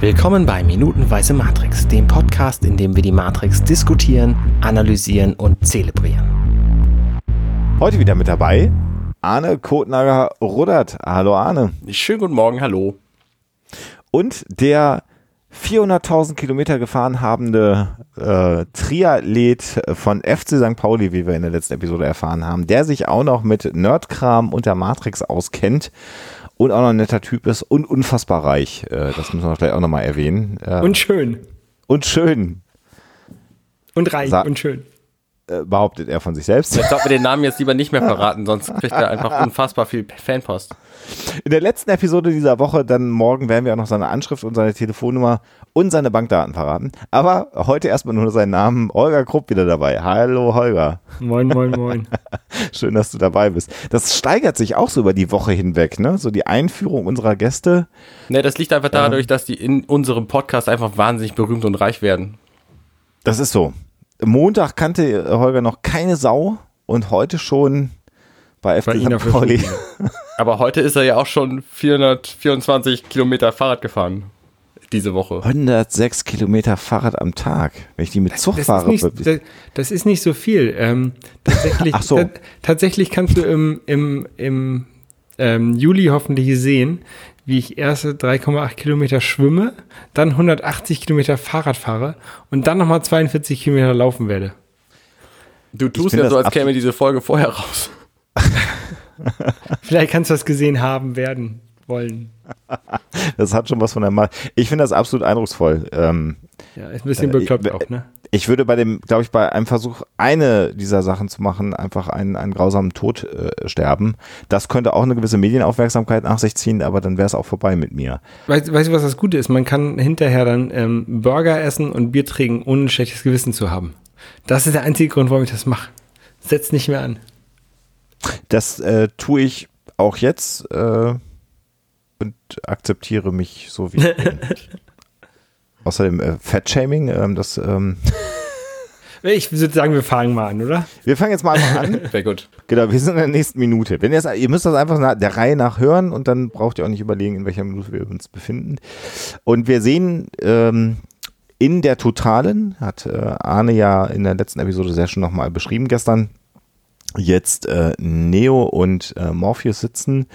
Willkommen bei Minutenweise Matrix, dem Podcast, in dem wir die Matrix diskutieren, analysieren und zelebrieren. Heute wieder mit dabei Arne Kotnager Rudert. Hallo Arne. Schönen guten Morgen, hallo. Und der 400.000 Kilometer gefahren habende äh, Triathlet von FC St. Pauli, wie wir in der letzten Episode erfahren haben, der sich auch noch mit Nerdkram und der Matrix auskennt und auch noch ein netter Typ ist und unfassbar reich. Äh, das müssen wir vielleicht auch nochmal erwähnen. Äh, und schön. Und schön. Und reich Sa und schön. Äh, behauptet er von sich selbst. Jetzt sollten wir den Namen jetzt lieber nicht mehr verraten, sonst kriegt er einfach unfassbar viel Fanpost. In der letzten Episode dieser Woche, dann morgen werden wir auch noch seine Anschrift und seine Telefonnummer und seine Bankdaten verraten. Aber heute erstmal nur seinen Namen. Holger Krupp wieder dabei. Hallo Holger. Moin, moin, moin. Schön, dass du dabei bist. Das steigert sich auch so über die Woche hinweg, ne? So die Einführung unserer Gäste. Ne, das liegt einfach dadurch, dass die in unserem Podcast einfach wahnsinnig berühmt und reich werden. Das ist so. Montag kannte Holger noch keine Sau und heute schon bei FC St. Pauli. Aber heute ist er ja auch schon 424 Kilometer Fahrrad gefahren. Diese Woche. 106 Kilometer Fahrrad am Tag. Wenn ich die mit Zug das fahre. Ist nicht, das, das, ist nicht so viel. Ähm, tatsächlich, Ach so. tatsächlich kannst du im, im, im ähm, Juli hoffentlich sehen, wie ich erste 3,8 Kilometer schwimme, dann 180 Kilometer Fahrrad fahre und dann nochmal 42 Kilometer laufen werde. Du tust ja so, als käme diese Folge vorher raus. Vielleicht kannst du das gesehen haben werden wollen. Das hat schon was von der Mal. Ich finde das absolut eindrucksvoll. Ähm, ja, ist ein bisschen bekloppt äh, auch, ne? Ich würde bei dem, glaube ich, bei einem Versuch, eine dieser Sachen zu machen, einfach einen, einen grausamen Tod äh, sterben. Das könnte auch eine gewisse Medienaufmerksamkeit nach sich ziehen, aber dann wäre es auch vorbei mit mir. Weißt, weißt du, was das Gute ist? Man kann hinterher dann ähm, Burger essen und Bier trinken, ohne ein schlechtes Gewissen zu haben. Das ist der einzige Grund, warum ich das mache. Setz nicht mehr an. Das äh, tue ich auch jetzt äh, und akzeptiere mich so wie ich bin. Außerdem äh, Fat-Shaming, ähm, das. Ähm ich würde sagen, wir fangen mal an, oder? Wir fangen jetzt mal an. Sehr gut. Genau, wir sind in der nächsten Minute. Wenn ihr, ihr müsst das einfach nach, der Reihe nach hören und dann braucht ihr auch nicht überlegen, in welcher Minute wir uns befinden. Und wir sehen ähm, in der Totalen, hat äh, Arne ja in der letzten Episode sehr schön nochmal beschrieben gestern, jetzt äh, Neo und äh, Morpheus sitzen.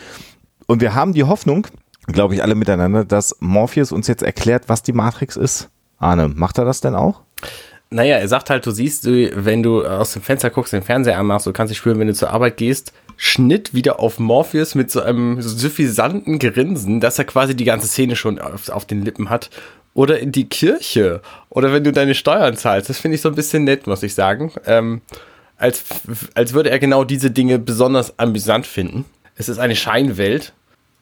Und wir haben die Hoffnung, glaube ich, alle miteinander, dass Morpheus uns jetzt erklärt, was die Matrix ist. Arne, macht er das denn auch? Naja, er sagt halt, du siehst, wenn du aus dem Fenster guckst, den Fernseher anmachst, du kannst dich spüren, wenn du zur Arbeit gehst, Schnitt wieder auf Morpheus mit so einem suffisanten Grinsen, dass er quasi die ganze Szene schon auf, auf den Lippen hat. Oder in die Kirche. Oder wenn du deine Steuern zahlst. Das finde ich so ein bisschen nett, muss ich sagen. Ähm, als, als würde er genau diese Dinge besonders amüsant finden. Es ist eine Scheinwelt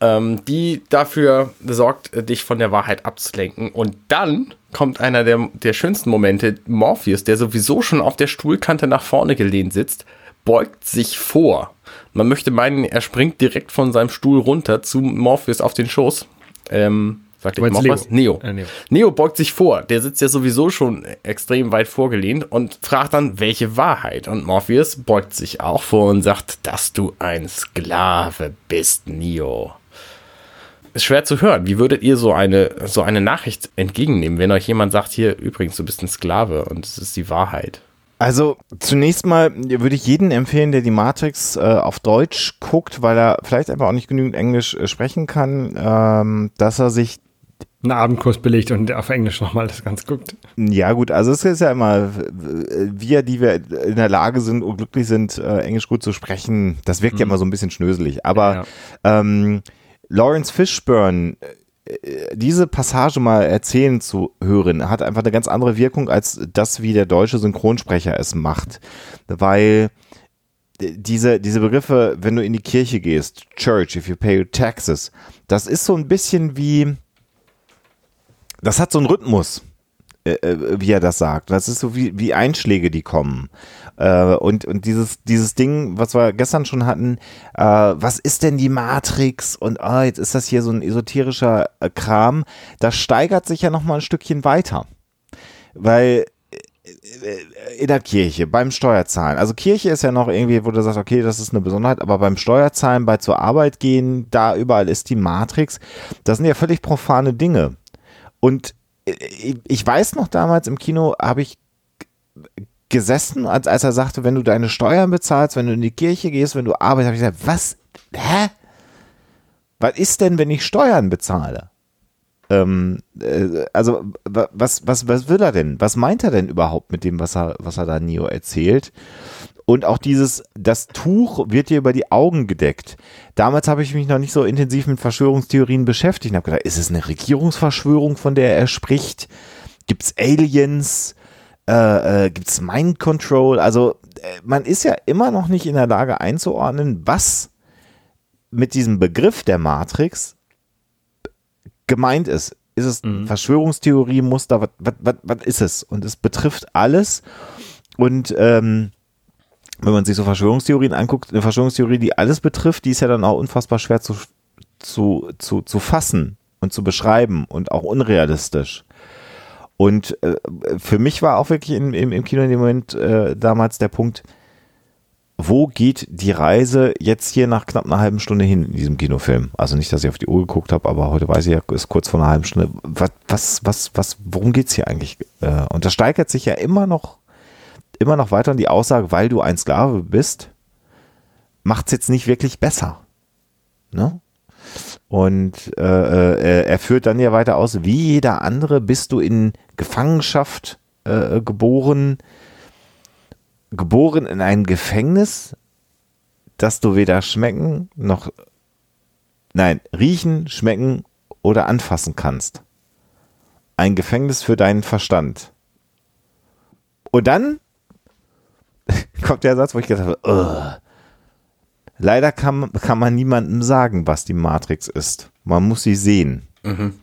ähm, die dafür sorgt, dich von der Wahrheit abzulenken. Und dann kommt einer der, der schönsten Momente, Morpheus, der sowieso schon auf der Stuhlkante nach vorne gelehnt sitzt, beugt sich vor. Man möchte meinen, er springt direkt von seinem Stuhl runter zu Morpheus auf den Schoß. Ähm, Sagt ich Leo. was? Neo. Äh, Neo. Neo beugt sich vor. Der sitzt ja sowieso schon extrem weit vorgelehnt und fragt dann, welche Wahrheit? Und Morpheus beugt sich auch vor und sagt, dass du ein Sklave bist, Neo ist schwer zu hören. Wie würdet ihr so eine, so eine Nachricht entgegennehmen, wenn euch jemand sagt, hier übrigens, du bist ein Sklave und es ist die Wahrheit? Also zunächst mal würde ich jeden empfehlen, der die Matrix äh, auf Deutsch guckt, weil er vielleicht einfach auch nicht genügend Englisch äh, sprechen kann, ähm, dass er sich einen Abendkurs belegt und auf Englisch nochmal das Ganze guckt. Ja gut, also es ist ja immer, wir, die wir in der Lage sind und glücklich sind, äh, Englisch gut zu sprechen, das wirkt mhm. ja immer so ein bisschen schnöselig. Aber ja, ja. Ähm, Lawrence Fishburne äh, diese Passage mal erzählen zu hören, hat einfach eine ganz andere Wirkung als das, wie der deutsche Synchronsprecher es macht. Weil diese, diese Begriffe, wenn du in die Kirche gehst, Church, if you pay your taxes, das ist so ein bisschen wie, das hat so einen Rhythmus. Äh, äh, wie er das sagt. Das ist so wie, wie Einschläge, die kommen. Äh, und, und dieses, dieses Ding, was wir gestern schon hatten, äh, was ist denn die Matrix? Und oh, jetzt ist das hier so ein esoterischer äh, Kram. Das steigert sich ja nochmal ein Stückchen weiter. Weil äh, in der Kirche, beim Steuerzahlen. Also Kirche ist ja noch irgendwie, wo du sagst, okay, das ist eine Besonderheit, aber beim Steuerzahlen, bei zur Arbeit gehen, da überall ist die Matrix. Das sind ja völlig profane Dinge. Und ich weiß noch damals im Kino habe ich gesessen, als, als er sagte, wenn du deine Steuern bezahlst, wenn du in die Kirche gehst, wenn du arbeitest, habe ich gesagt, was, hä? Was ist denn, wenn ich Steuern bezahle? Ähm, äh, also, was, was, was will er denn? Was meint er denn überhaupt mit dem, was er, was er da Neo erzählt? Und auch dieses, das Tuch wird dir über die Augen gedeckt. Damals habe ich mich noch nicht so intensiv mit Verschwörungstheorien beschäftigt und habe gedacht, ist es eine Regierungsverschwörung, von der er spricht? Gibt es Aliens? Äh, äh, Gibt es Mind Control? Also äh, man ist ja immer noch nicht in der Lage einzuordnen, was mit diesem Begriff der Matrix gemeint ist. Ist es mhm. Verschwörungstheorie, Muster, was, was, was ist es? Und es betrifft alles. Und ähm, wenn man sich so Verschwörungstheorien anguckt, eine Verschwörungstheorie, die alles betrifft, die ist ja dann auch unfassbar schwer zu, zu, zu, zu fassen und zu beschreiben und auch unrealistisch. Und äh, für mich war auch wirklich im, im, im Kino in dem Moment äh, damals der Punkt, wo geht die Reise jetzt hier nach knapp einer halben Stunde hin in diesem Kinofilm? Also nicht, dass ich auf die Uhr geguckt habe, aber heute weiß ich ja, ist kurz vor einer halben Stunde. Was, was, was, was worum geht's hier eigentlich? Äh, und das steigert sich ja immer noch immer noch weiter in die Aussage, weil du ein Sklave bist, macht es jetzt nicht wirklich besser. Ne? Und äh, äh, er führt dann ja weiter aus, wie jeder andere bist du in Gefangenschaft äh, geboren, geboren in ein Gefängnis, das du weder schmecken noch, nein, riechen, schmecken oder anfassen kannst. Ein Gefängnis für deinen Verstand. Und dann kommt der Satz, wo ich gedacht habe, Ugh. leider kann, kann man niemandem sagen, was die Matrix ist. Man muss sie sehen. Mhm.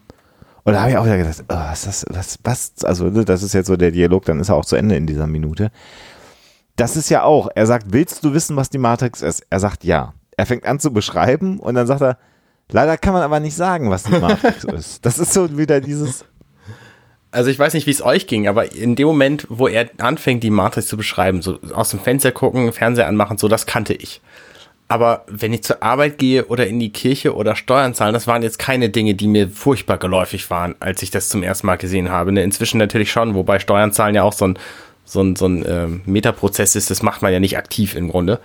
Und da habe ich auch wieder gedacht, oh, was, das, was, was, also ne, das ist jetzt so der Dialog, dann ist er auch zu Ende in dieser Minute. Das ist ja auch, er sagt, willst du wissen, was die Matrix ist? Er sagt ja. Er fängt an zu beschreiben und dann sagt er, leider kann man aber nicht sagen, was die Matrix ist. Das ist so wieder dieses, also ich weiß nicht, wie es euch ging, aber in dem Moment, wo er anfängt, die Matrix zu beschreiben, so aus dem Fenster gucken, Fernseher anmachen, so, das kannte ich. Aber wenn ich zur Arbeit gehe oder in die Kirche oder Steuern zahlen, das waren jetzt keine Dinge, die mir furchtbar geläufig waren, als ich das zum ersten Mal gesehen habe. Ne, inzwischen natürlich schon, wobei Steuern zahlen ja auch so ein, so ein, so ein äh, Metaprozess ist, das macht man ja nicht aktiv im Grunde.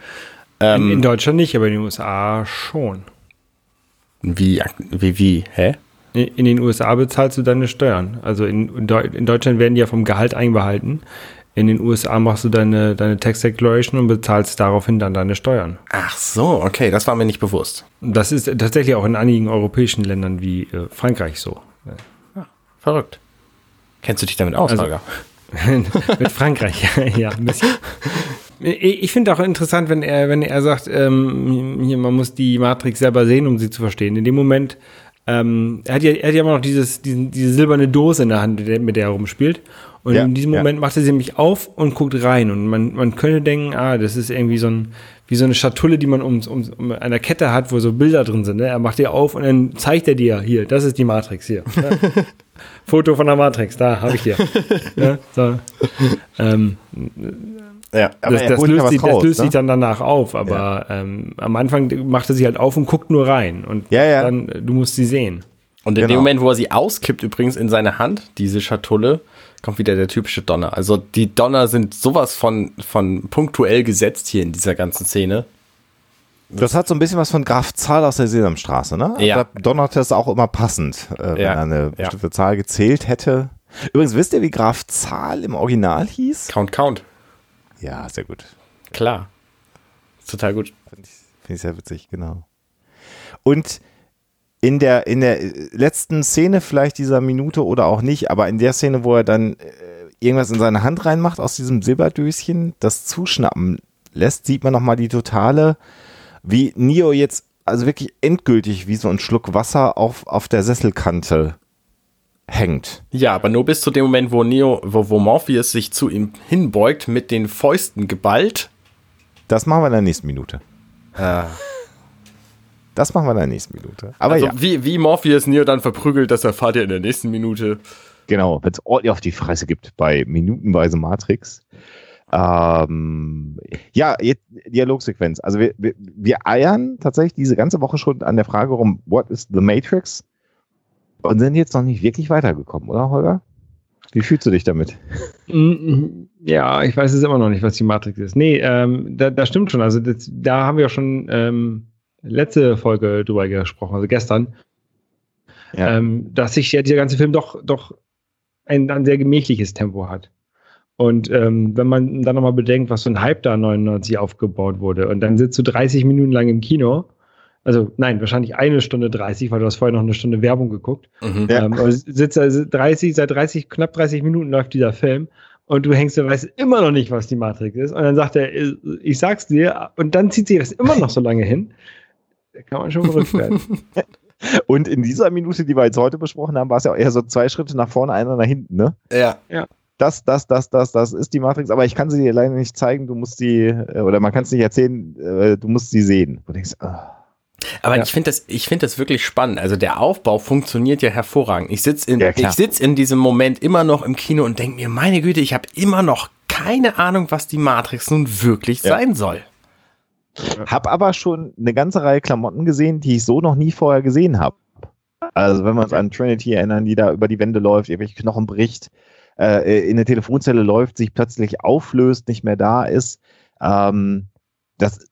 Ähm, in, in Deutschland nicht, aber in den USA schon. Wie, wie, wie, hä? In den USA bezahlst du deine Steuern. Also in, in Deutschland werden die ja vom Gehalt einbehalten. In den USA machst du deine, deine Tax Declaration und bezahlst daraufhin dann deine Steuern. Ach so, okay, das war mir nicht bewusst. Das ist tatsächlich auch in einigen europäischen Ländern wie äh, Frankreich so. Ja, verrückt. Kennst du dich damit aus, also, mit Frankreich, ja, ein bisschen. Ich finde auch interessant, wenn er, wenn er sagt, ähm, hier, man muss die Matrix selber sehen, um sie zu verstehen. In dem Moment ähm, er, hat ja, er hat ja immer noch dieses, diesen, diese silberne Dose in der Hand, mit der er rumspielt. Und ja, in diesem Moment ja. macht er sie nämlich auf und guckt rein. Und man, man könnte denken, ah, das ist irgendwie so ein, wie so eine Schatulle, die man um, um, um einer Kette hat, wo so Bilder drin sind. Ne? Er macht die auf und dann zeigt er dir, hier, das ist die Matrix hier. Ja. Foto von der Matrix, da habe ich dir. ja, so. ähm, ja, aber das, das löst, sich, raus, das löst ne? sich dann danach auf, aber ja. ähm, am Anfang macht er sie halt auf und guckt nur rein und ja, ja. dann, du musst sie sehen. Und in genau. dem Moment, wo er sie auskippt, übrigens in seine Hand, diese Schatulle, kommt wieder der typische Donner. Also die Donner sind sowas von, von punktuell gesetzt hier in dieser ganzen Szene. Das hat so ein bisschen was von Graf Zahl aus der Sesamstraße, ne? Ja. Da donnert es auch immer passend, äh, wenn ja. er eine bestimmte ja. Zahl gezählt hätte. Übrigens, wisst ihr, wie Graf Zahl im Original hieß? Count, Count. Ja, sehr gut. Klar. Total gut. Finde ich, find ich sehr witzig, genau. Und in der, in der letzten Szene vielleicht dieser Minute oder auch nicht, aber in der Szene, wo er dann äh, irgendwas in seine Hand reinmacht aus diesem Silberdöschen, das zuschnappen lässt, sieht man nochmal die totale, wie Neo jetzt, also wirklich endgültig wie so ein Schluck Wasser auf, auf der Sesselkante hängt. Ja, aber nur bis zu dem Moment, wo Neo, wo, wo Morpheus sich zu ihm hinbeugt, mit den Fäusten geballt. Das machen wir in der nächsten Minute. Ah. Das machen wir in der nächsten Minute. Aber also ja. wie, wie Morpheus Neo dann verprügelt, das erfahrt ihr in der nächsten Minute. Genau, wenn es ordentlich auf die Fresse gibt bei minutenweise Matrix. Ähm, ja, jetzt Dialogsequenz. Also wir, wir, wir eiern tatsächlich diese ganze Woche schon an der Frage rum, what is the Matrix? Und sind jetzt noch nicht wirklich weitergekommen, oder Holger? Wie fühlst du dich damit? Mm, ja, ich weiß es immer noch nicht, was die Matrix ist. Nee, ähm, da, da stimmt schon. Also das, da haben wir schon ähm, letzte Folge drüber gesprochen, also gestern, ja. ähm, dass sich ja dieser ganze Film doch, doch ein, ein sehr gemächliches Tempo hat. Und ähm, wenn man dann nochmal bedenkt, was so ein Hype da 99 aufgebaut wurde und dann sitzt du 30 Minuten lang im Kino, also nein, wahrscheinlich eine Stunde 30, weil du hast vorher noch eine Stunde Werbung geguckt. Mhm. Ähm, sitzt also 30, seit 30, knapp 30 Minuten läuft dieser Film und du hängst, du weißt immer noch nicht, was die Matrix ist. Und dann sagt er, ich sag's dir, und dann zieht sich das immer noch so lange hin. Da kann man schon verrückt werden. Und in dieser Minute, die wir jetzt heute besprochen haben, war es ja auch eher so zwei Schritte nach vorne, einer nach hinten, ne? Ja. Ja. Das, das, das, das, das ist die Matrix, aber ich kann sie dir leider nicht zeigen, du musst sie, äh, oder man kann es nicht erzählen, äh, du musst sie sehen. Du denkst, oh. Aber ja. ich finde das, ich finde das wirklich spannend. Also der Aufbau funktioniert ja hervorragend. Ich sitze in, ja, ich sitz in diesem Moment immer noch im Kino und denke mir, meine Güte, ich habe immer noch keine Ahnung, was die Matrix nun wirklich ja. sein soll. Hab aber schon eine ganze Reihe Klamotten gesehen, die ich so noch nie vorher gesehen habe. Also wenn wir uns an Trinity erinnern, die da über die Wände läuft, irgendwelche Knochen bricht, äh, in der Telefonzelle läuft, sich plötzlich auflöst, nicht mehr da ist. Ähm, das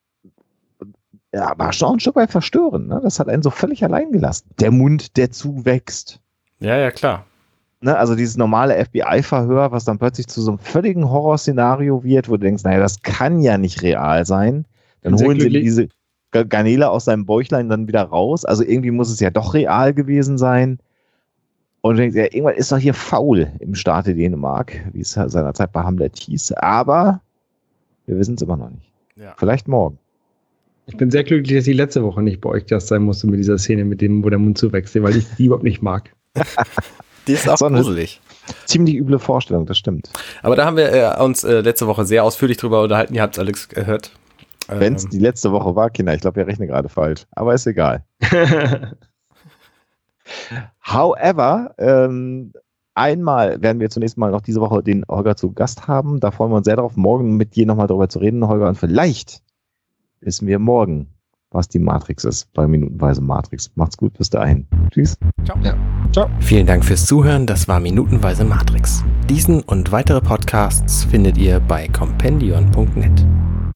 ja, war schon ein Stück weit verstörend. Ne? Das hat einen so völlig allein gelassen. Der Mund, der zuwächst. Ja, ja, klar. Ne, also dieses normale FBI-Verhör, was dann plötzlich zu so einem völligen Horrorszenario wird, wo du denkst, naja, das kann ja nicht real sein. Dann holen sie diese Garnele aus seinem Bäuchlein dann wieder raus. Also irgendwie muss es ja doch real gewesen sein. Und denkst, ja, irgendwann ist doch hier faul im Staate Dänemark, wie es seinerzeit bei Hamlet hieß. Aber wir wissen es immer noch nicht. Ja. Vielleicht morgen. Ich bin sehr glücklich, dass die letzte Woche nicht bei euch das sein musste mit dieser Szene, mit dem, wo der Mund zuwechselt, weil ich die überhaupt nicht mag. die ist auch so gruselig. Ziemlich üble Vorstellung, das stimmt. Aber da haben wir äh, uns äh, letzte Woche sehr ausführlich drüber unterhalten. Ihr habt es alles gehört. Wenn es ähm. die letzte Woche war, Kinder, ich glaube, wir rechnen gerade falsch. Aber ist egal. However, ähm, einmal werden wir zunächst mal noch diese Woche den Holger zu Gast haben. Da freuen wir uns sehr darauf, morgen mit dir nochmal darüber zu reden, Holger. Und vielleicht wissen wir morgen, was die Matrix ist, bei Minutenweise Matrix. Macht's gut, bis dahin. Tschüss. Ciao. Ja. Ciao. Vielen Dank fürs Zuhören. Das war Minutenweise Matrix. Diesen und weitere Podcasts findet ihr bei compendion.net.